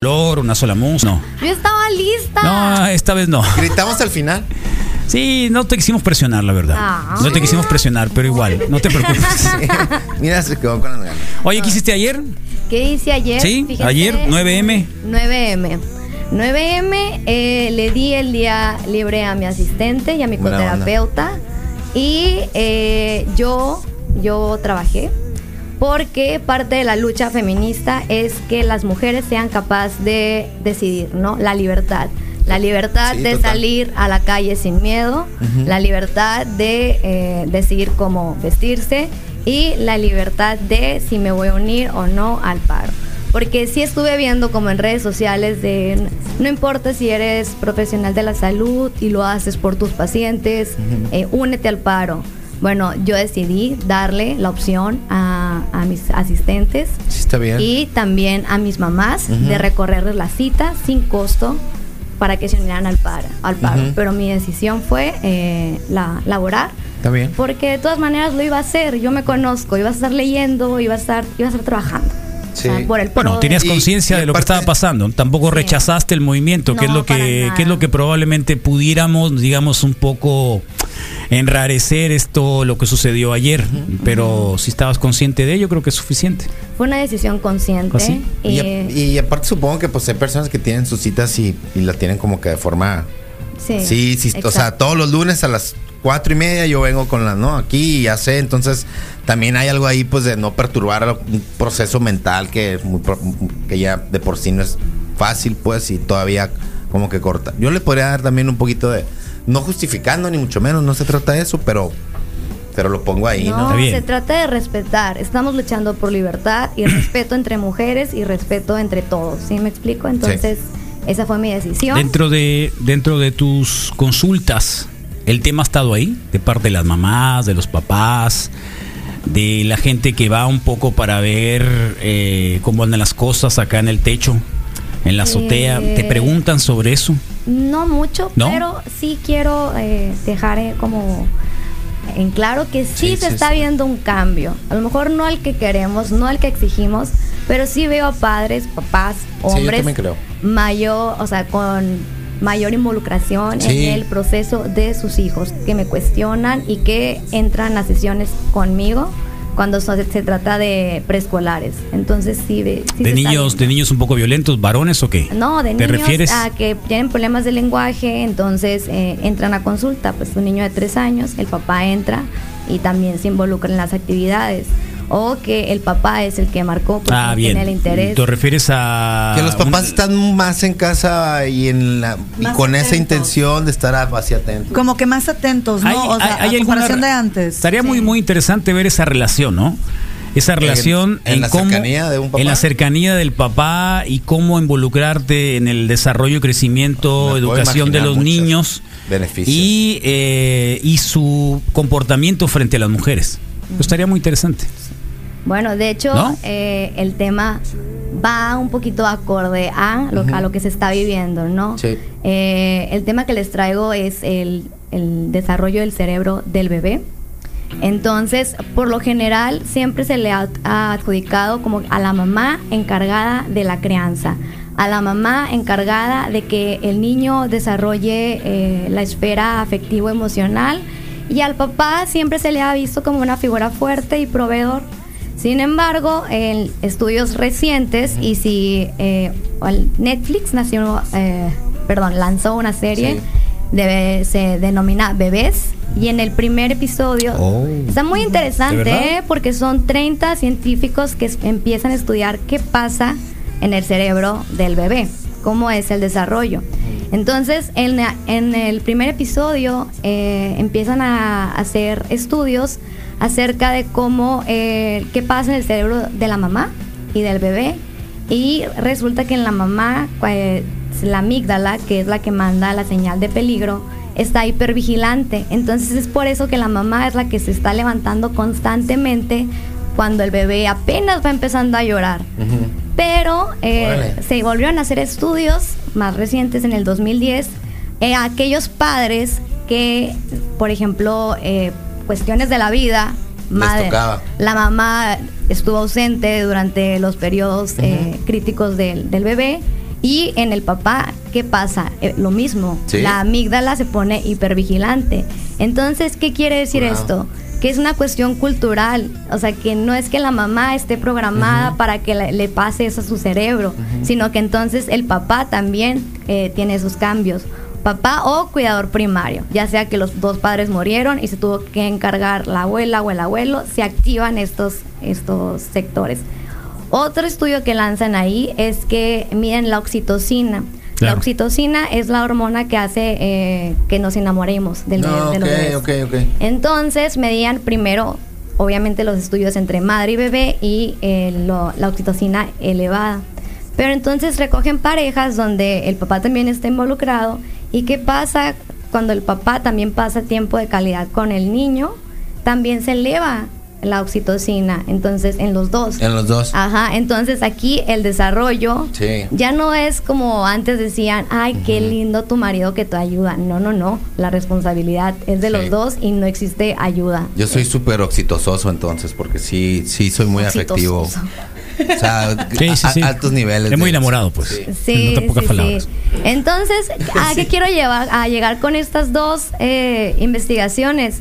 color, una sola música. No. Yo estaba lista. No, esta vez no. Gritamos al final. Sí, no te quisimos presionar, la verdad. Ah. No te quisimos presionar, pero igual, no te preocupes. Mira, se quedó con las ganas. Oye, ¿qué hiciste ayer? ¿Qué hice ayer? Sí, ayer, 9M. 9M. 9M eh, le di el día libre a mi asistente y a mi Buena onda. coterapeuta. Y eh, yo, yo trabajé porque parte de la lucha feminista es que las mujeres sean capaces de decidir, ¿no? La libertad. La libertad Sí, de total. salir a la calle sin miedo, la libertad de eh, decidir cómo vestirse y la libertad de si me voy a unir o no al paro. Porque sí estuve viendo como en redes sociales de no importa si eres profesional de la salud y lo haces por tus pacientes, eh, únete al paro. Bueno, yo decidí darle la opción a, a mis asistentes Sí, está bien. y también a mis mamás de recorrerles la cita sin costo para que se unieran al paro. Al paro. Pero mi decisión fue eh, la, laborar Está bien. porque de todas maneras lo iba a hacer. Yo me conozco, iba a estar leyendo, iba a estar, iba a estar trabajando. Sí. O sea, por el Bueno, tenías conciencia de lo que estaba pasando. Tampoco Sí. rechazaste el movimiento, que es lo que, para que es lo que probablemente pudiéramos, digamos, un poco enrarecer esto, lo que sucedió ayer. Pero si estabas consciente de ello, creo que es suficiente. Fue una decisión consciente. ¿Ah, sí? Y, eh, y aparte supongo que pues hay personas que tienen sus citas y, y la tienen como que de forma... sí, Sí, sí, o sea, todos los lunes a las cuatro y media yo vengo con la, no, aquí y ya sé, entonces también hay algo ahí pues de no perturbar un proceso mental que, es muy pro- que ya de por sí no es fácil pues y todavía como que corta. Yo le podría dar también un poquito de, no justificando ni mucho menos, no se trata de eso, pero, pero lo pongo ahí, ¿no? No, Está bien. se trata de respetar. Estamos luchando por libertad y respeto entre mujeres y respeto entre todos. ¿Sí me explico? Entonces, esa fue mi decisión. Dentro de, dentro de tus consultas, ¿el tema ha estado ahí? De parte de las mamás, de los papás, de la gente que va un poco para ver eh, cómo andan las cosas acá en el techo, en la azotea. Eh, ¿Te preguntan sobre eso? No mucho, ¿No? pero sí quiero eh, dejar eh, como en claro que sí, Sí, se sí, está sí. viendo un cambio. A lo mejor no al que queremos, no al que exigimos, pero sí veo a padres, papás, hombres creo. mayor, o sea, con mayor involucración en el proceso de sus hijos, que me cuestionan y que entran a sesiones conmigo cuando so- se trata de preescolares. Entonces sí, ¿De se está niños, de niños un poco violentos, varones o qué? No, de ¿Te niños refieres? a que tienen problemas de lenguaje, entonces eh, entran a consulta. Pues un niño de tres años, el papá entra y también se involucra en las actividades. O que el papá es el que marcó porque Ah, bien. tiene el interés. ¿Te refieres a Que los papás un- están más en casa y en la y con esa intención de estar así atentos. Como que más atentos, ¿no? Hay- o sea, hay- hay a comparación alguna- de antes. Estaría muy Sí. muy interesante ver esa relación, ¿no? Esa relación en la cómo- cercanía de un papá. en la cercanía del papá y cómo involucrarte en el desarrollo y crecimiento, Me educación de los niños beneficios. y eh, y su comportamiento frente a las mujeres. Estaría muy interesante. Bueno, de hecho, ¿No? eh, el tema va un poquito acorde a lo, a lo que se está viviendo, ¿no? Sí. Eh, el tema que les traigo es el, el desarrollo del cerebro del bebé. Entonces, por lo general, siempre se le ha, ha adjudicado como a la mamá encargada de la crianza, a la mamá encargada de que el niño desarrolle eh, la esfera afectivo-emocional y al papá siempre se le ha visto como una figura fuerte y proveedor. Sin embargo, en estudios recientes y si eh, Netflix nació, eh, perdón, lanzó una serie Sí. de- se denomina Bebés y en el primer episodio Oh. está muy ¿De interesante? ¿eh? porque son 30 científicos que empiezan a estudiar qué pasa en el cerebro del bebé, cómo es el desarrollo. Entonces, en, en el primer episodio eh, empiezan a hacer estudios acerca de cómo, eh, qué pasa en el cerebro de la mamá y del bebé. Y resulta que en la mamá, eh, la amígdala, que es la que manda la señal de peligro, está hipervigilante. Entonces es por eso que la mamá es la que se está levantando constantemente cuando el bebé apenas va empezando a llorar. Pero eh, se volvieron a hacer estudios más recientes en el 2010 eh, aquellos padres que, por ejemplo, eh, cuestiones de la vida, madre- la mamá estuvo ausente durante los periodos eh, críticos del, del bebé Y en el papá, ¿qué pasa? Eh, lo mismo. Sí. La amígdala se pone hipervigilante. Entonces, ¿qué quiere decir Wow. esto? Que es una cuestión cultural. O sea, que no es que la mamá esté programada para que le, le pase eso a su cerebro, sino que entonces el papá también eh, tiene esos cambios. Papá o cuidador primario, ya sea que los dos padres murieron y se tuvo que encargar la abuela o el abuelo, se activan estos, estos sectores. Otro estudio que lanzan ahí es que miden la oxitocina. Claro. La oxitocina es la hormona que hace eh, que nos enamoremos del No, de los ok, bebés. ok, ok. Entonces medían primero, obviamente, los estudios entre madre y bebé y eh, lo- la oxitocina elevada. Pero entonces recogen parejas donde el papá también está involucrado. ¿Y qué pasa cuando el papá también pasa tiempo de calidad con el niño? También se eleva la oxitocina. Entonces, en los dos. En los dos. Ajá, entonces aquí el desarrollo Sí. ya no es como antes decían, ay, qué lindo tu marido que te ayuda. No, no, no, la responsabilidad es de Sí. los dos y no existe ayuda. Yo soy súper oxitososo entonces, porque sí, sí soy muy afectivo. Oxitososo. O sea, Sí, sí, a- altos niveles. Es muy enamorado, pues. Sí. Sí, En otras pocas sí, palabras. sí. Entonces, ¿a qué quiero llevar? A llegar con estas dos eh, investigaciones.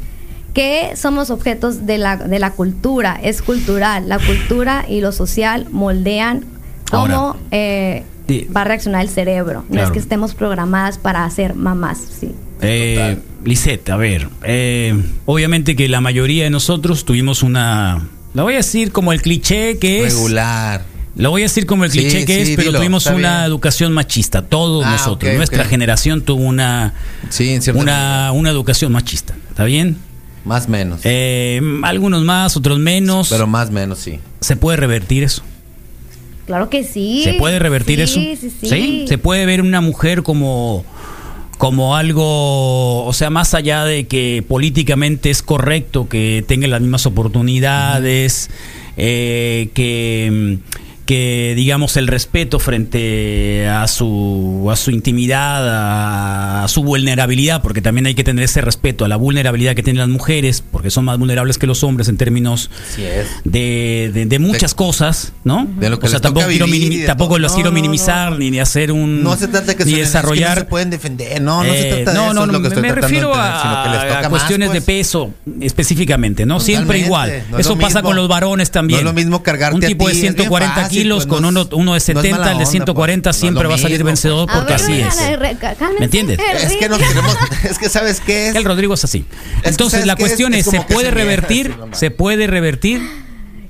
Que somos objetos de la, de la cultura, es cultural. La cultura y lo social moldean cómo eh, sí. va a reaccionar el cerebro. No Claro. es que estemos programadas para ser mamás, sí. Eh, Lisette, a ver, eh, obviamente que la mayoría de nosotros tuvimos una, la voy a decir como el cliché que es, Regular. lo voy a decir como el Sí, cliché que sí, es, pero dilo, tuvimos una bien. educación machista, todos Ah, nosotros, nuestra generación tuvo una, Sí, en una, una educación machista, ¿está bien? Más menos. Eh, algunos más, otros menos. pero más menos, sí. ¿Se puede revertir eso? Claro que sí. ¿Se puede revertir eso? Sí, sí, sí. Se puede ver una mujer como como algo, o sea, más allá de que políticamente es correcto que tenga las mismas oportunidades, eh, que que digamos el respeto frente a su a su intimidad, a, a su vulnerabilidad, porque también hay que tener ese respeto a la vulnerabilidad que tienen las mujeres, porque son más vulnerables que los hombres en términos de, de, de muchas De- cosas, ¿no? de lo que o sea, tampoco quiero, tampoco los No, quiero minimizar no. ni de hacer un No se trata de que ni es que desarrollar no se pueden defender. No, no eh, se trata de eso. no, es lo que me refiero que a, más, cuestiones de pues. peso específicamente, ¿no? Siempre igual. Eso pasa mismo. con los varones también. No es lo mismo cargarte Un tipo de ti, es bien 140 fácil, kilos pues, con no uno, uno de no es 70, mala el de onda, 140 pues. No es siempre va a salir mismo, vencedor pues. porque ver, así es. ¿Me entiendes? Es que nos queremos. Es que, ¿sabes qué es? El Rodrigo es así. Entonces ¿sabes la cuestión Es es, ¿se puede se revertir? ¿Se puede revertir?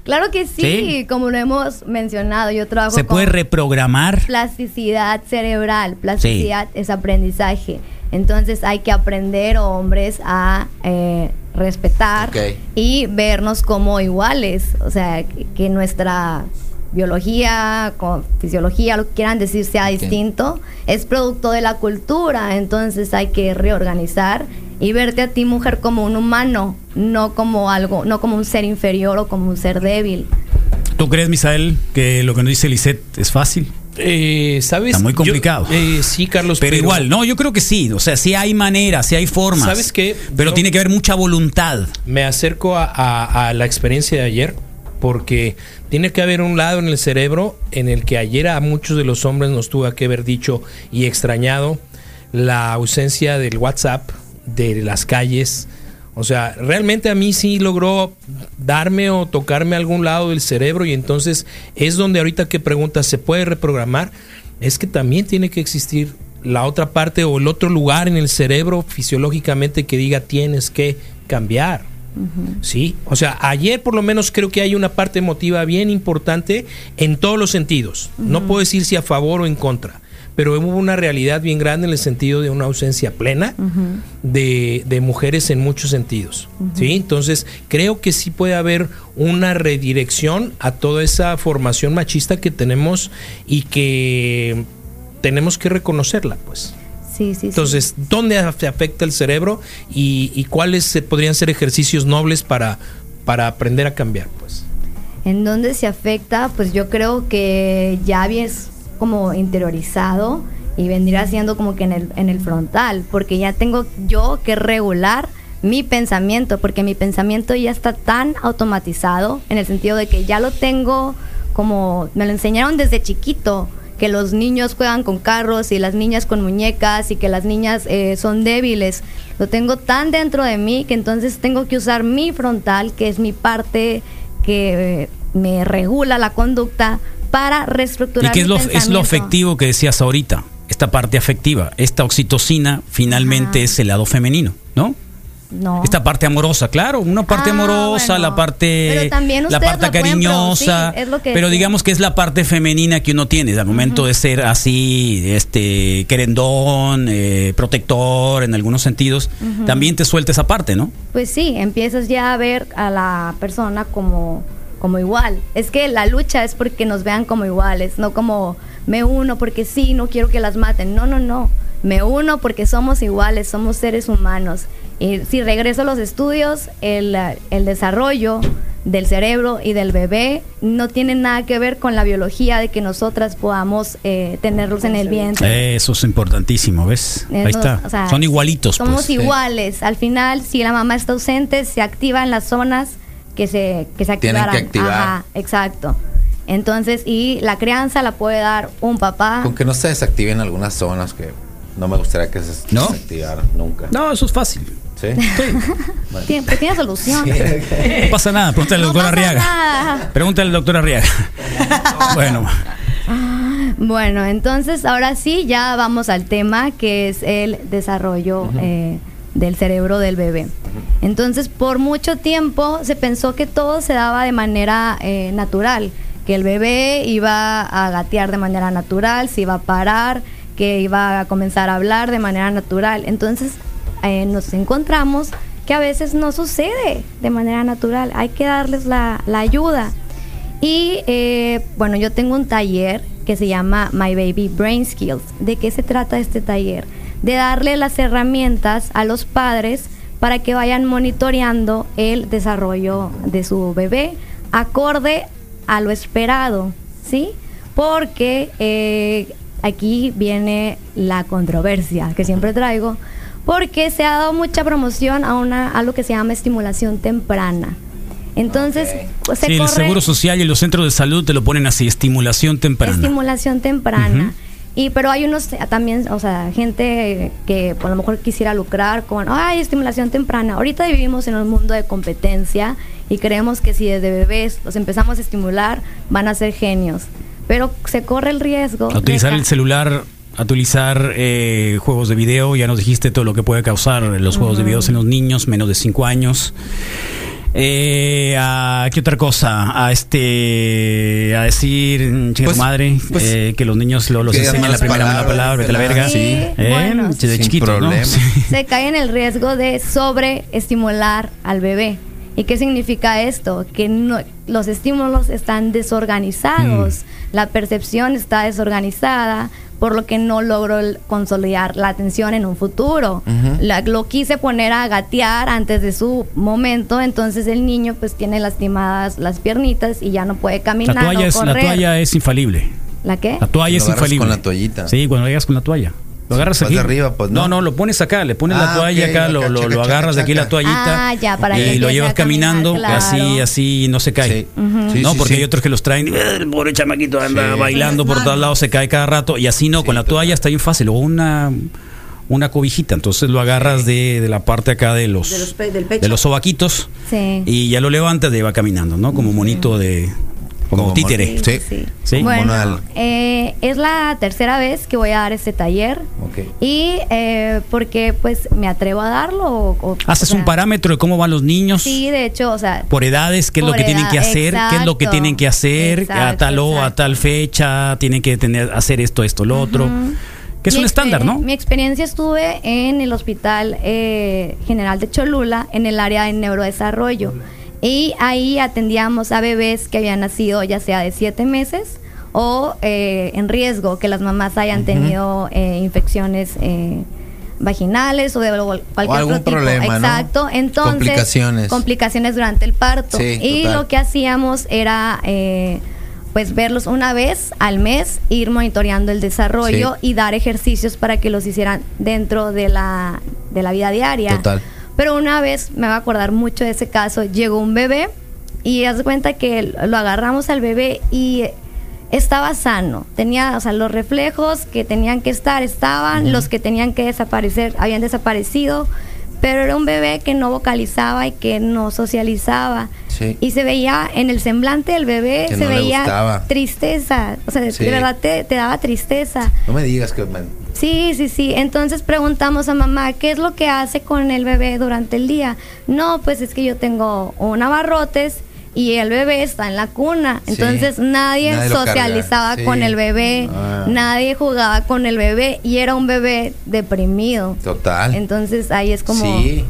Claro que sí, Sí. como lo hemos mencionado. Yo trabajo ¿Se puede con reprogramar? plasticidad cerebral. Plasticidad es aprendizaje. Entonces hay que aprender, hombres, a eh, respetar y vernos como iguales. O sea, que nuestra biología, con fisiología, lo que quieran decir, sea distinto, es producto de la cultura. Entonces hay que reorganizar y verte a ti, mujer, como un humano, no como algo, no como un ser inferior o como un ser débil. ¿Tú crees, Misael, que lo que nos dice Lisette es fácil? Eh, ¿Sabes? Está muy Yo- complicado. eh, sí, Carlos. Pero, igual, no, yo creo que sí. O sea, sí hay maneras, sí hay formas. ¿Sabes qué? Pero Yo- tiene que haber mucha voluntad. Me acerco a, a- a la experiencia de ayer porque tiene que haber un lado en el cerebro en el que ayer a muchos de los hombres nos tuvo que haber dicho y extrañado la ausencia del WhatsApp, de las calles. O sea, realmente a mí sí logró darme o tocarme algún lado del cerebro y entonces es donde ahorita que preguntas, ¿se puede reprogramar? Es que también tiene que existir la otra parte o el otro lugar en el cerebro fisiológicamente que diga tienes que cambiar. Sí, o sea, ayer por lo menos creo que hay una parte emotiva bien importante en todos los sentidos. No puedo decir si a favor o en contra, pero hubo una realidad bien grande en el sentido de una ausencia plena de, de mujeres en muchos sentidos. ¿sí? Entonces, creo que sí puede haber una redirección a toda esa formación machista que tenemos y que tenemos que reconocerla, pues. Sí, sí, sí. Entonces, ¿dónde af- afecta el cerebro y, y cuáles podrían ser ejercicios nobles para, para aprender a cambiar? Pues ¿En dónde se afecta? Pues yo creo que ya es como interiorizado y vendría siendo como que en el, en el frontal, porque ya tengo yo que regular mi pensamiento, porque mi pensamiento ya está tan automatizado en el sentido de que ya lo tengo como me lo enseñaron desde chiquito, que los niños juegan con carros y las niñas con muñecas y que las niñas eh, son débiles. Lo tengo tan dentro de mí que entonces tengo que usar mi frontal, que es mi parte que eh, me regula la conducta, para reestructurar. ¿Y qué es mi lo, es lo afectivo que decías ahorita? Esta parte afectiva, esta oxitocina finalmente Ajá. es el lado femenino, ¿no? No. Esta parte amorosa, claro, una parte Ah, amorosa, bueno. la parte Pero también la parte cariñosa, producir, es lo que pero digamos que es la parte femenina que uno tiene al momento de ser así, este querendón, eh, protector en algunos sentidos, también te suelta esa parte, ¿no? Pues sí, empiezas ya a ver a la persona como, como igual. Es que la lucha es porque nos vean como iguales, no como me uno porque sí, no quiero que las maten. No, no, no. Me uno porque somos iguales, somos seres humanos. Y si regreso a los estudios, el, eh, el desarrollo del cerebro y del bebé no tiene nada que ver con la biología de que nosotras podamos eh, tenerlos en el vientre. Eso es importantísimo, ¿ves? Eh, Ahí está. o sea, Son igualitos. Somos pues. iguales. Al final, si la mamá está ausente, se activan las zonas que se, que se Tienen que activaran. activar. Ajá, exacto. Entonces, y la crianza la puede dar un papá. Con que no se desactiven algunas zonas que no me gustaría que se ¿No? desactivaran nunca. No, eso es fácil. ¿Sí? Bueno. Tiene, pues tiene solución. No pasa nada, pregúntale al No doctor Arriaga. nada. Pregúntale al doctor Arriaga. bueno, Bueno, entonces ahora sí, ya vamos al tema que es el desarrollo eh, del cerebro del bebé. Entonces, por mucho tiempo se pensó que todo se daba de manera eh, natural, que el bebé iba a gatear de manera natural, se iba a parar, que iba a comenzar a hablar de manera natural. Entonces, eh, nos encontramos que a veces no sucede de manera natural, hay que darles la, la ayuda. Y eh, bueno, yo tengo un taller que se llama My Baby Brain Skills. ¿De qué se trata este taller? De darle las herramientas a los padres para que vayan monitoreando el desarrollo de su bebé acorde a lo esperado, ¿sí? Porque eh, aquí viene la controversia que siempre traigo, porque se ha dado mucha promoción a, una, a lo que se llama estimulación temprana. Entonces, pues, se sí, el corre- Seguro Social y los centros de salud te lo ponen así, estimulación temprana. Estimulación temprana. Y pero hay unos eh, también, o sea, gente que por lo mejor quisiera lucrar con, ay, estimulación temprana. Ahorita vivimos en un mundo de competencia y creemos que si desde bebés los empezamos a estimular, van a ser genios. Pero se corre el riesgo. A utilizar de el celular, utilizar eh, juegos de video, ya nos dijiste todo lo que puede causar los juegos de video en los niños menos de 5 años. Eh, a, ¿Qué otra cosa? A este a decir mm, chinga Pues- madre pues, eh, que los niños lo, los enseñan la primera mala palabra, vete a la verga. Sí, Eh, bueno. se cae en el riesgo de sobreestimular al bebé. ¿Y qué significa esto? Que no- los estímulos están desorganizados, la percepción está desorganizada, por lo que no logro consolidar la atención en un futuro. La- lo quise poner a gatear antes de su momento, entonces el niño pues tiene lastimadas las piernitas y ya no puede caminar La toalla, o es, la correr. toalla es infalible. ¿La qué? La toalla es infalible. con la toallita. Sí, cuando llegas con la toalla. Lo agarras aquí. de arriba, pues, no. no. no, lo pones acá, le pones la Ah, toalla acá, lo, lo, chaca, lo chaca, agarras de aquí la toallita Ah, ya, para y lo llevas caminar, caminando claro. así, así no se cae. Sí. Ujú. Sí, no, sí, porque sí. hay otros que los traen, "Eh, el pobre chamaquito anda Sí. bailando por todos lados, se cae cada rato y así no, con la toalla está bien fácil, o una una cobijita, entonces lo agarras de, de la parte acá de los De los pe- del pecho. de los sobaquitos Sí. y ya lo levantas y va caminando, ¿no? Como monito de como, Como títere. mon- Sí. Sí. Bueno, eh, es la tercera vez que voy a dar este taller. Ok. Y eh, porque pues me atrevo a darlo. o- o- Haces o sea, un parámetro de cómo van los niños. Sí, de hecho, o sea, por edades, qué es lo que tienen que hacer, qué es lo que tienen que hacer, a tal o a tal fecha, tienen que tener hacer esto, esto, lo otro. Que es Mi un estándar, ¿no? Mi experiencia estuve en el Hospital eh, General de Cholula, en el área de neurodesarrollo. Y ahí atendíamos a bebés que habían nacido ya sea de siete meses o eh, en riesgo, que las mamás hayan tenido eh, infecciones eh, vaginales o de cualquier algún otro tipo. problema, ¿no? Exacto. Entonces, Complicaciones. complicaciones durante el parto. Sí, y total. lo que hacíamos era eh, pues verlos una vez al mes, ir monitoreando el desarrollo Sí. y dar ejercicios para que los hicieran dentro de la, de la vida diaria. Total. Pero una vez, me va a acordar mucho de ese caso, llegó un bebé y haz cuenta que lo agarramos al bebé y estaba sano, tenía, o sea, los reflejos que tenían que estar estaban, los que tenían que desaparecer habían desaparecido, pero era un bebé que no vocalizaba y que no socializaba. Sí. Y se veía en el semblante del bebé, Que se no veía tristeza, o sea, Sí. de verdad te, te daba tristeza. No me digas que Sí, sí, sí. Entonces preguntamos a mamá, ¿qué es lo que hace con el bebé durante el día? No, pues es que yo tengo un abarrotes y el bebé está en la cuna. Sí. Entonces nadie, socializaba con el bebé, Ah. nadie jugaba con el bebé y era un bebé deprimido. Total. Entonces ahí es como... Sí.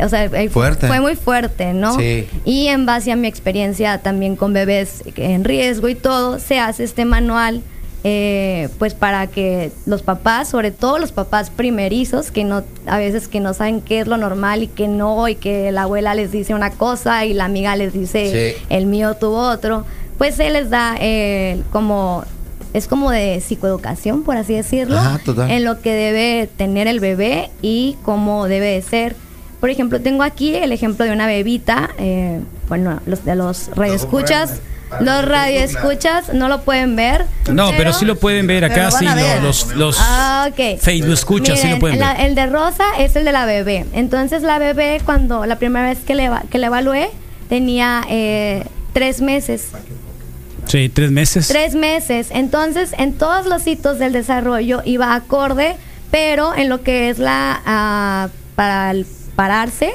o sea, Fuerte. fue muy fuerte, ¿no? Sí. Y en base a mi experiencia también con bebés en riesgo y todo, se hace este manual eh, pues para que los papás, sobre todo los papás primerizos, que no a veces que no saben qué es lo normal y que no, y que la abuela les dice una cosa y la amiga les dice Sí. el mío tuvo otro, pues se les da eh, como es como de psicoeducación, por así decirlo, Ajá, en lo que debe tener el bebé y cómo debe de ser. Por ejemplo, tengo aquí el ejemplo de una bebita, eh, bueno, los de los radioescuchas, los radioescuchas no lo pueden ver. No, pero, sí lo pueden ver acá, sí, los, los Ah, ok. Facebook escuchas, sí lo pueden la- ver. el de rosa es el de la bebé. Entonces la bebé, cuando la primera vez que le, eva- que le evalué, tenía eh, tres meses. Sí, tres meses. Tres meses. Entonces, en todos los hitos del desarrollo iba acorde, pero en lo que es la ah, para el pararse,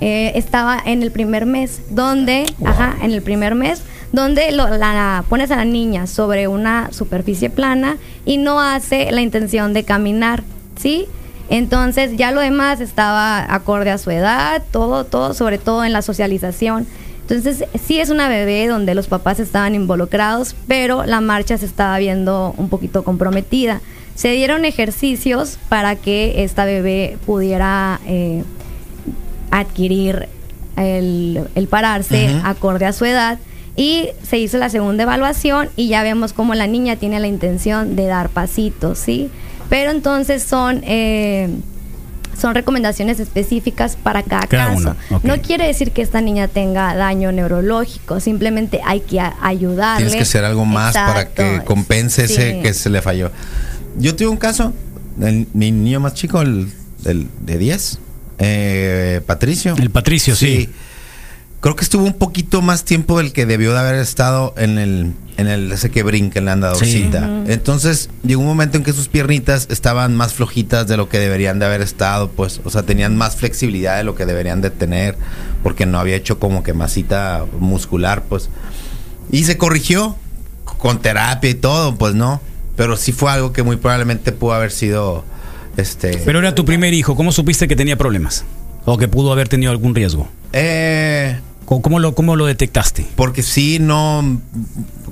eh, estaba en el primer mes, donde, ajá, en el primer mes, donde lo- la pones a la niña sobre una superficie plana y no hace la intención de caminar, ¿sí? Entonces ya lo demás estaba acorde a su edad, todo, todo, sobre todo en la socialización. Entonces sí es una bebé donde los papás estaban involucrados, pero la marcha se estaba viendo un poquito comprometida. Se dieron ejercicios para que esta bebé pudiera eh, adquirir el, el pararse acorde a su edad y se hizo la segunda evaluación y ya vemos cómo la niña tiene la intención de dar pasitos, ¿sí? Pero entonces son... eh, son recomendaciones específicas para cada, Cada caso. uno, ok. No quiere decir que esta niña tenga daño neurológico, simplemente hay que a- ayudarle. Tienes que hacer algo más para que compense ese sí. que se le falló. Yo tuve un caso, el- mi niño más chico, el, el de 10, eh, Patricio. El Patricio, sí. Creo que estuvo un poquito más tiempo del que debió de haber estado en el, en el ese que brinca en la andadorcita. Entonces llegó un momento en que sus piernitas estaban más flojitas de lo que deberían de haber estado, pues, o sea, tenían más flexibilidad de lo que deberían de tener, porque no había hecho como que masita muscular, pues. Y se corrigió con terapia y todo, pues no. Pero sí fue algo que muy probablemente pudo haber sido este. Pero era tu primer hijo, ¿cómo supiste que tenía problemas? O que pudo haber tenido algún riesgo. eh, ¿Cómo, cómo lo, cómo lo detectaste? porque sí, no.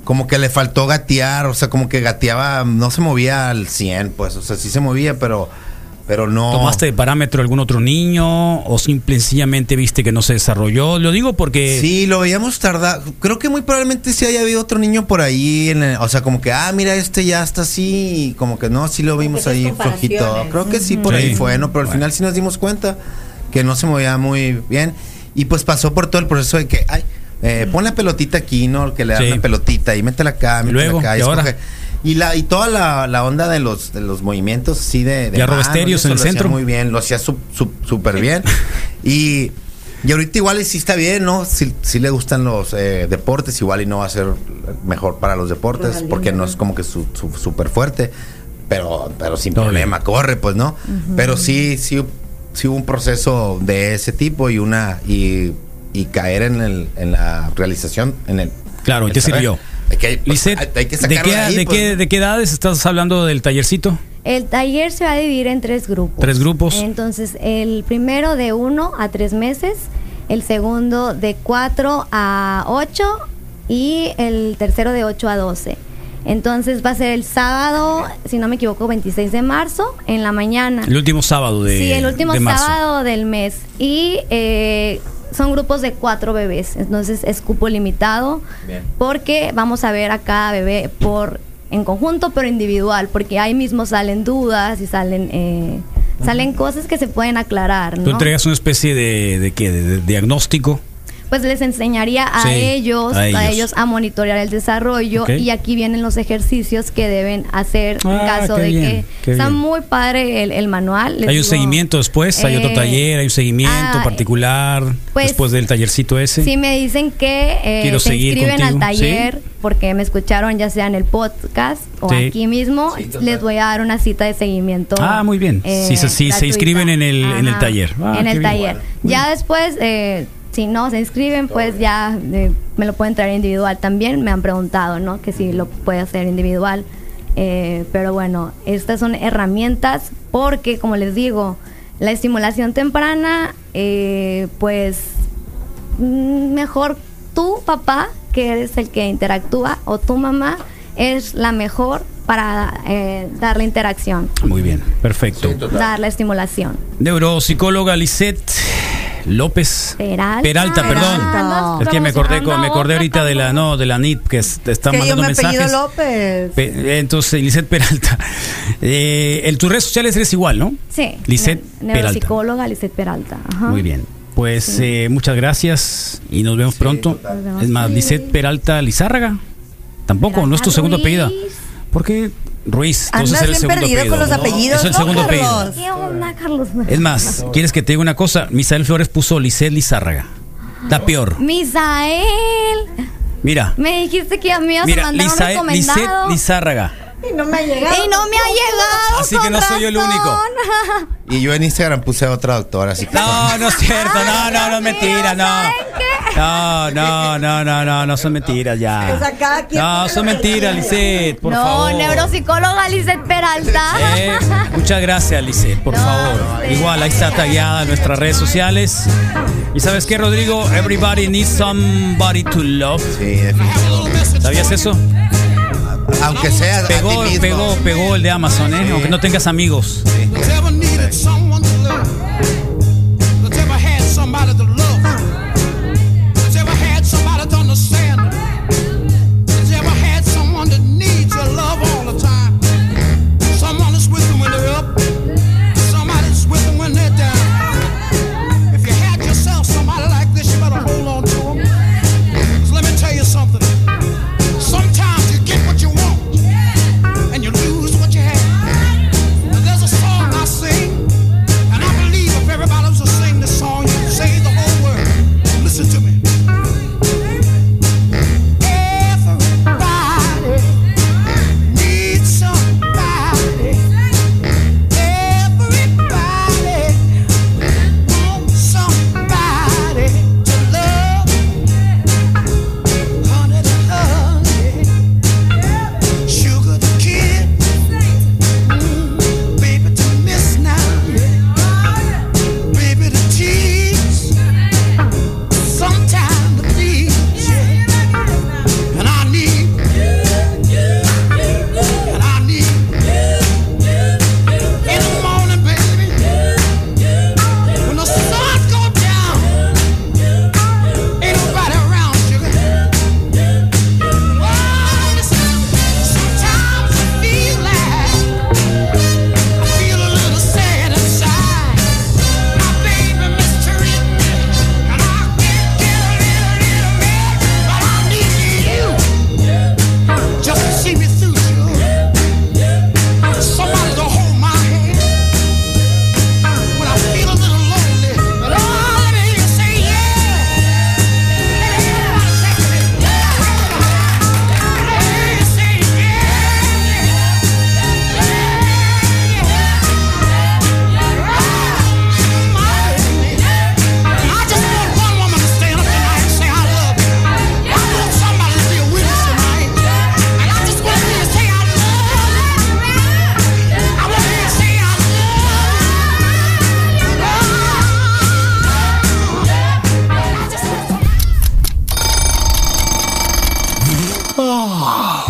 Como que le faltó gatear, o sea, como que gateaba, no se movía al 100, pues, o sea, sí se movía, pero. Pero no. ¿Tomaste de parámetro algún otro niño o simple- sencillamente viste que no se desarrolló? Lo digo porque Sí, lo veíamos tardar. Creo que muy probablemente sí haya habido otro niño por ahí. en el- o sea, como que, ah, mira, este ya está así. y como que no, sí lo vimos ahí flojito. Creo que sí por Sí. ahí fue, ¿no? Pero al Bueno. final sí nos dimos cuenta que no se movía muy bien. Y pues pasó por todo el proceso de que, ay, eh, pon la pelotita aquí, ¿no? Que le dan Sí. la pelotita y métela acá, métela luego? acá. ¿Y ahora? Y, la, y toda la, la onda de los, de los movimientos así de, de ¿Ya manos, Robesterios eso en el lo hacía centro? muy bien, lo hacía su- su- súper bien. y, y ahorita igual y sí está bien, ¿no? Si, si le gustan los eh, deportes, igual y no va a ser mejor para los deportes, Ronaldinho, porque no ¿no? es como que su- su- súper fuerte, pero, pero sin Todo problema, corre, pues, ¿no? Pero sí, sí, sí hubo un proceso de ese tipo y una, y, y caer en, el, en la realización, en el... Claro, y el te saber. sirvió. Hay que, pues, Lisette, hay, que ¿de, qué, de ahí, de pues, qué- ¿no? de qué edades estás hablando del tallercito? El taller se va a dividir en tres grupos. Tres grupos. Entonces, el primero de uno a tres meses, el segundo de cuatro a ocho y el tercero de 8 a 12. Entonces va a ser el sábado, si no me equivoco, 26 de marzo en la mañana. El último sábado de sí, el último de marzo. sábado del mes. Y eh, son grupos de cuatro bebés. Entonces es cupo limitado. Bien. Porque vamos a ver a cada bebé por en conjunto, pero individual. Porque ahí mismo salen dudas y salen eh, salen cosas que se pueden aclarar. Tú ¿no? entregas una especie de, de qué, de, de diagnóstico. Pues les enseñaría a Sí, ellos, a a ellos. a monitorear el desarrollo y aquí vienen los ejercicios que deben hacer en Ah, caso de bien, que está bien. muy padre el, el manual. les Hay un digo, seguimiento después, hay otro eh, taller, hay un seguimiento ah, particular pues, después del tallercito ese. Si me dicen que eh, Quiero se inscriben contigo, al taller ¿sí? porque me escucharon ya sea en el podcast o Sí. aquí mismo, les voy a dar una cita de seguimiento. Ah, muy bien. eh, Si se- si se inscriben en el- en el taller. Ah, en el bien. taller. Ya después, eh, si no se inscriben, pues ya eh, me lo pueden traer individual también. Me han preguntado, ¿no? Que si lo puede hacer individual. Eh, pero bueno, estas son herramientas porque, como les digo, la estimulación temprana, eh, pues mm, mejor tú, papá, que eres el que interactúa, o tu mamá, es la mejor para eh, dar la interacción, Muy bien, perfecto. dar la estimulación. Neuropsicóloga Lisette López Peralta. Peralta, perdón. Es que me acordé, promocionando me acordé ahorita de la no de la NIT que está que yo mandando me mensajes. López. Pe- Entonces, Lisette Peralta. Eh, en tus redes sociales eres igual, ¿no? Sí. Lisette ne- Peralta. Neuropsicóloga Lisette Peralta. Ajá. Muy bien. Pues eh, muchas gracias y nos vemos pronto. Es más, Sí. Lisette Peralta Lizárraga. Tampoco, no es tu segundo apellido. ¿Por qué Ruiz? Entonces Andas eres bien segundo perdido apellido. con los apellidos, Es el ¿no, segundo Carlos? apellido. ¿Qué onda, Carlos? Es más, ¿quieres que te diga una cosa? Misael Flores puso Lisette Lizárraga. La peor. Misael. Mira. Me dijiste que a mí ibas a Mira, mandar un Lisael- recomendado. Lizárraga. Y no me ha llegado. y no me ha llegado. Así que no soy yo el razón. único. Y yo en Instagram puse a otra doctora, así que. No, no es cierto. No, no, no es mentira, no. No, no, no, no, no, no son mentiras ya. No, son mentiras. Lisette, por no, favor. neuropsicóloga Lisette Peralta. Eh, muchas gracias, Lisette, por No, favor. sí. Igual, ahí está tagueada en nuestras redes sociales. ¿Y sabes qué, Rodrigo? Everybody needs somebody to love. Sí, definitivamente. ¿Sabías eso? Aunque sea a Pegó, ti mismo. pegó, pegó el de Amazon, ¿eh? Sí. Aunque no tengas amigos. That's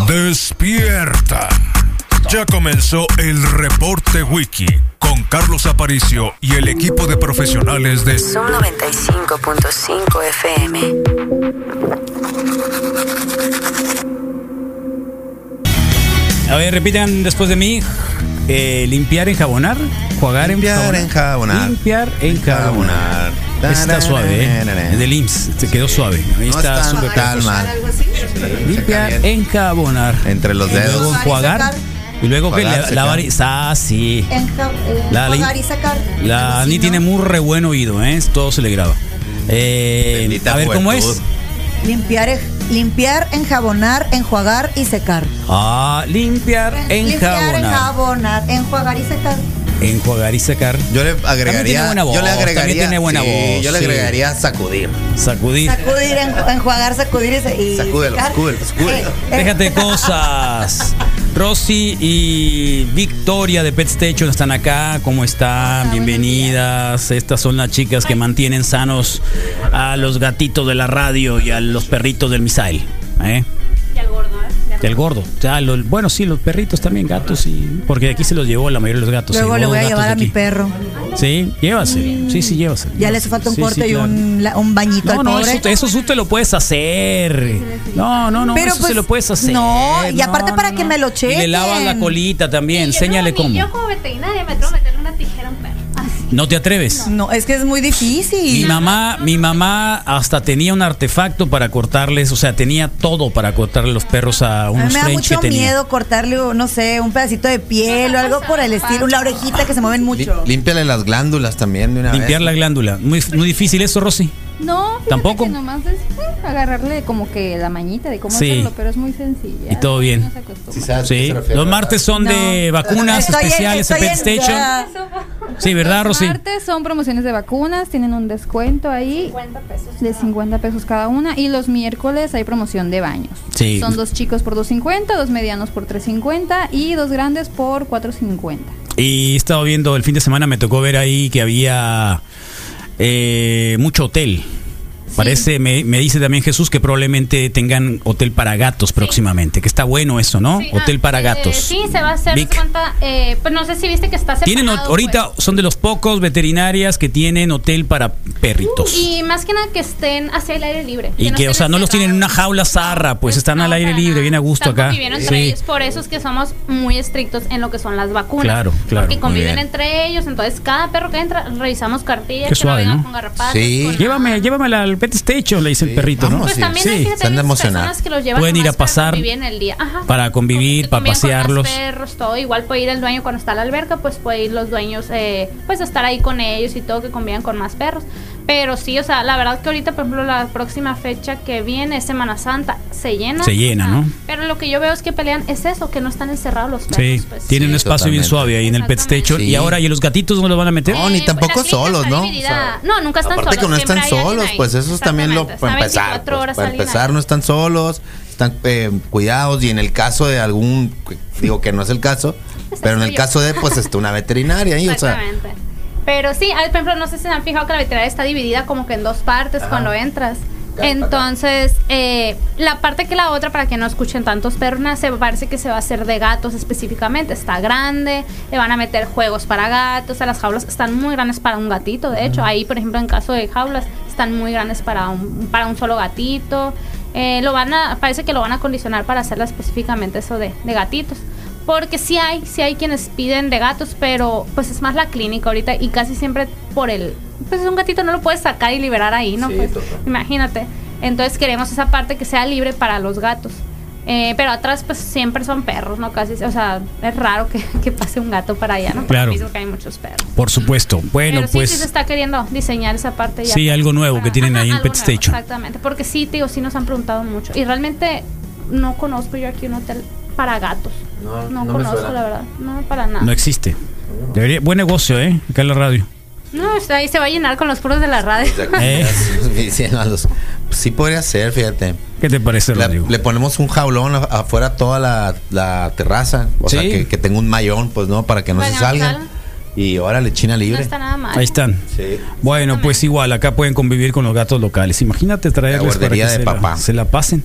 Despierta. Ya comenzó el reporte wiki con Carlos Aparicio y el equipo de profesionales de Son 95.5 FM. A ver, repitan después de mí. Eh, limpiar, enjabonar. Jugar, Limpiar, enjabonar. Limpiar, enjabonar. Está suave, ¿eh? Es del IMSS, se quedó suave. Ahí No está súper mal. Limpiar, enjabonar. Entre los Y luego dedos. enjuagar. Y luego que la, lavar y- Ah, sí. Eh, La- y sacar. La Ani tiene muy re buen oído, ¿eh? Todo se le graba. Eh, a ver, ¿cómo es? Limpiar, ej- limpiar, enjabonar, enjuagar y secar. Ah, limpiar, Limpiar, enjabonar. enjabonar, enjuagar y secar. Enjuagar y secar. Yo le También agregaría. tiene buena voz, yo le agregaría. tiene buena sí, voz, Yo le sí. agregaría sacudir. Sacudir. Sacudir, enju- enjuagar, sacudir y, Sacúdelo, sacúdelo, sacúdelo. Eh, eh, Déjate de cosas. Rosy y Victoria de Pet Station están acá. ¿Cómo están? Bienvenidas. Estas son las chicas que mantienen sanos a los gatitos de la radio y a los perritos del Misael. ¿eh? Del gordo. O sea, los- bueno, sí, los perritos también, gatos. y Porque aquí se los llevó la mayoría de los gatos. Luego le voy a llevar de a mi perro. Sí, llévaselo. Sí, sí, llévaselo. Ya le hace falta un Sí, corte sí, y claro. un, la- un bañito No, al no, pobre. eso, eso tú te lo puedes hacer. No, no, no, eso se lo puedes hacer. pues, no, y aparte para que me lo Y le chequen. lavas la colita también, enséñale cómo. Yo como veterinaria me tengo No te atreves. No, es que es muy difícil. Mi mamá, mi mamá hasta tenía un artefacto para cortarles, o sea, tenía todo para cortarle los perros a A mí unos me da que mucho tenía. miedo cortarle, no sé, un pedacito de piel o algo por el estilo, la orejita que se mueven mucho. Límpiale las glándulas también de una Limpiar vez. la glándula. Muy, muy difícil eso, Rosy. No, ¿Tampoco? que nomás es eh, agarrarle como que la mañita de cómo Sí. hacerlo, pero es muy sencilla. Y todo bien. No se acostumbra. Sí, Los martes son de vacunas Estoy especiales en estoy Pet en- Station. Sí, ¿verdad, Rosy? martes son promociones de vacunas, tienen un descuento ahí 50 pesos. de 50 pesos cada una y los miércoles hay promoción de baños. Sí. Son dos chicos por 2.50, dos medianos por 3.50 y dos grandes por 4.50. Y he estado viendo el fin de semana, me tocó ver ahí que había eh, mucho hotel. Parece, me, me dice también Jesús que probablemente tengan hotel para gatos próximamente, que está bueno eso, ¿no? Sí, hotel ah, para eh, gatos. Sí, se va a hacer. Vic. cuenta, eh, pues no sé si viste que está Tienen separado, ahorita pues. son de los pocos veterinarias que tienen hotel para perritos. Y más que nada que estén hacia el aire libre. Y que, o sea, no los tienen en una jaula zarra, pues están No, al aire libre, bien a gusto Están acá. conviviendo entre Sí. ellos. Por eso es que somos muy estrictos en lo que son las vacunas. Claro, claro, Porque conviven entre ellos. Entonces, cada perro que entra, revisamos cartilla. Qué que suave, no vengan ¿no? con garrapatas. Sí. con Llévame, llévame al Pet Station, le dice el perrito, ¿no? Pues sí. también Sí, emocionar. personas que los llevan Pueden ir a nomás para pasar convivir en el día. Ajá. para convivir, para con pasearlos. perros, todo. Igual puede ir el dueño cuando está a la alberca, pues puede ir los dueños, eh, pues estar ahí con ellos y todo, que convivan con más perros. Pero sí, o sea, la verdad que ahorita, por ejemplo, la próxima fecha que viene es Semana Santa, se llena. Se llena, ¿no? Pero lo que yo veo es que pelean es eso, que no están encerrados los perros. Sí, pues. tienen un Sí, espacio bien suave ahí en el Pet. Station. Y Sí. ahora, ¿y los gatitos dónde los van a meter? No, ni Eh, tampoco clínica solos, ¿no? no, nunca están Aparte solos. que no están solos, pues eso es también lo Exactamente, para empezar. 24 pues, horas para empezar ahí. no están solos, están eh, cuidados y en el caso de algún, digo que no es el caso, pero en el caso de pues está una veterinaria ahí, o sea, Exactamente. Pero sí, ah, por ejemplo, no sé si se han fijado que la veterinaria está dividida como que en dos partes cuando entras. Entonces, eh, la parte que la otra, para que no escuchen tantos perros, nada, se parece que se va a hacer de gatos específicamente. Está grande, le van a meter juegos para gatos. O sea, las jaulas están muy grandes para un gatito. De hecho, ahí, por ejemplo, en caso de jaulas, están muy grandes para un, para un solo gatito. Eh, lo van a, parece que lo van a condicionar para hacerla específicamente eso de, de gatitos. Porque sí hay, sí hay quienes piden de gatos, pero pues es más la clínica ahorita y casi siempre por el... Pues un gatito no lo puedes sacar y liberar ahí, ¿no? pues imagínate. Entonces queremos esa parte que sea libre para los gatos. Eh, pero atrás pues siempre son perros, ¿no? Casi, o sea, es raro que, que pase un gato para allá, ¿no? Claro. lo mismo que hay muchos perros. Por supuesto. Bueno, pero sí, pues sí se está queriendo diseñar esa parte ya. Sí, algo nuevo que tienen ahí en Pet Station. Exactamente, porque sí, tío, sí nos han preguntado mucho. Y realmente no conozco yo aquí un hotel para gatos. No, conozco, la verdad. No, para nada. no existe. Debería- buen negocio, ¿eh? Acá en la radio. No, ahí se va a llenar con los puros de la radio. ¿Eh? sí podría ser, fíjate. ¿Qué te parece, Rodrigo? le ponemos un jaulón a- afuera toda la, la terraza, o sea, que, que tenga un mayón, pues no, para que no Para se salgan. Y órale, China No libre. está nada mal. Ahí están. Sí. Bueno, pues igual, acá pueden convivir con los gatos locales. Imagínate traerles La para que guardería de se la, papá. se la pasen.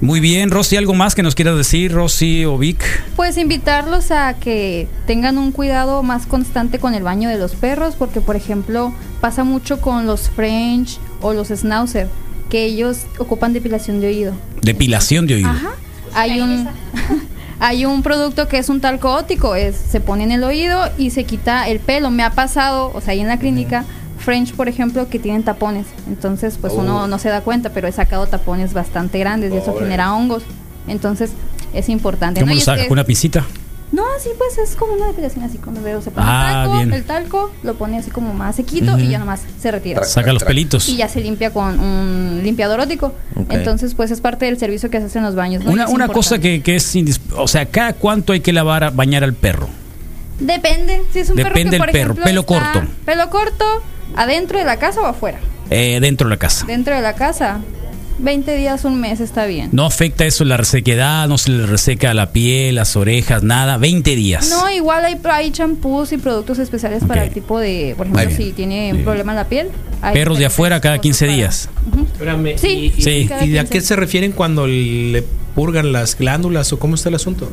Muy bien, Rosy, ¿algo más que nos quieras decir, Rosy o Vic? Pues invitarlos a que tengan un cuidado más constante con el baño de los perros, porque por ejemplo pasa mucho con los French o los Schnauzer, que ellos ocupan depilación de oído. Depilación de oído. Ajá. Hay un hay un producto que es un talco óptico, es se pone en el oído y se quita el pelo. Me ha pasado, o sea, ahí en la clínica French, por ejemplo, que tienen tapones. Entonces, pues Oh. uno no se da cuenta, pero he sacado tapones bastante grandes y eso genera hongos. Entonces, es importante. ¿Cómo ¿no? lo Y es saca? que- ¿Con una pincita? No, sí, pues es como una depilación así con los dedos. Se pone Ah, talco, bien. el talco lo pone así como más sequito y ya nomás se retira. Saca los pelitos. Y ya se limpia con un limpiador óptico. Ok. Entonces, pues es parte del servicio que se hace en los baños. Una, una cosa que, que es O sea, ¿cada cuánto hay que lavar, a- bañar al perro? Depende. Si es un perro Depende que, por del perro. ejemplo, Pelo está- corto. Pelo corto, adentro de la casa o afuera. Eh, dentro de la casa. Dentro de la casa, 20 días, un mes está bien. No afecta eso la resequedad, no se le reseca la piel, las orejas, nada. 20 días. No, igual hay, hay champús y productos especiales para el tipo de, por ejemplo, si tiene un problema en la piel. hay Perros de afuera cada cosas 15 para- días. Espérame, Sí, ¿y, y- Sí. y de a 15. qué se refieren cuando le purgan las glándulas o cómo está el asunto?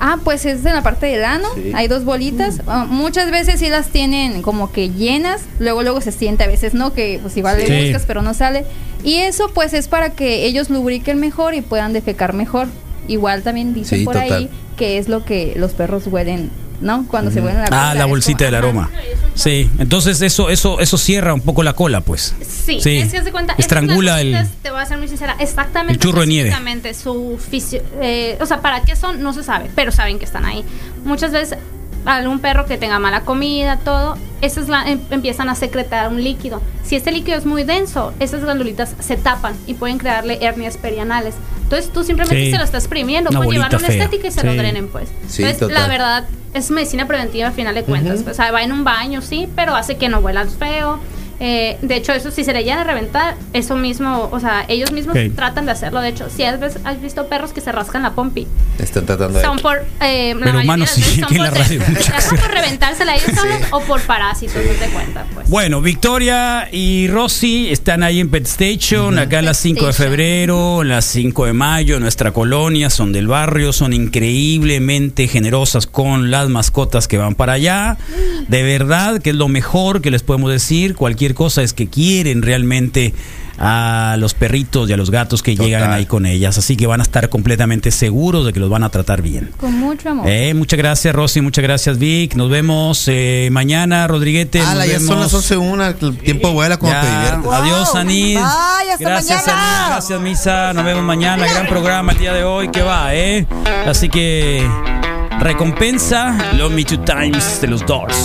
Ah, pues es en la parte del ano. Sí. Hay dos bolitas. Ah, muchas veces sí las tienen como que llenas. Luego, luego se siente. A veces no, que pues igual Sí. le buscas, pero no sale. Y eso pues es para que ellos lubriquen mejor y puedan defecar mejor. Igual también dicen Sí, por total. ahí que es lo que los perros huelen, ¿no? Cuando se huelen la cola. Ah, la bolsita como- del ajá. aroma. Sí, entonces eso eso eso cierra un poco la cola, pues. Sí, Sí. es que se cuenta. Estrangula el- Te voy a ser muy sincera. Exactamente. el churro de nieve. Su fisio- eh, o sea, ¿para qué son? No se sabe, pero saben que están ahí. Muchas veces, algún perro que tenga mala comida, todo, esas em- empiezan a secretar un líquido. Si este líquido es muy denso, esas glandulitas se tapan y pueden crearle hernias perianales. Entonces tú simplemente Sí. se lo estás exprimiendo por bolita llevarle una estética y se Sí. lo drenen, pues. Sí, Entonces, total. la verdad, es medicina preventiva al final de cuentas. O sea, va en un baño, sí, pero hace que no huelan feo. Eh, de hecho, eso si se le llega a reventar, eso mismo, o sea, ellos mismos tratan de hacerlo. De hecho, si has visto perros que se rascan la pompi, Están tratando de. son por. Eh, Pero humanos de sí, veces son aquí en la radio, sea por reventársela ellos solos o por parásitos, no te cuenta, pues. Bueno, Victoria y Rosy están ahí en Pet Station, acá en las 5 de febrero, las 5 de mayo, en nuestra colonia, son del barrio, son increíblemente generosas con las mascotas que van para allá. De verdad que es lo mejor que les podemos decir. Cualquier cosa es que quieren realmente a los perritos y a los gatos que Total. llegan ahí con ellas. Así que van a estar completamente seguros de que los van a tratar bien. Con mucho amor. Eh, muchas gracias, Rosy. Muchas gracias, Vic. Nos vemos eh, mañana, Rodriguete. Ah, nos ya son vemos. las 11 una, el tiempo vuela cuando te diviertes. Adiós, Wow. Anid. Bye, hasta gracias, mañana. Anid. Gracias, Misa. Nos vemos mañana. Gran programa el día de hoy que va, ¿eh? Así que recompensa Love Me Two Times de los Doors.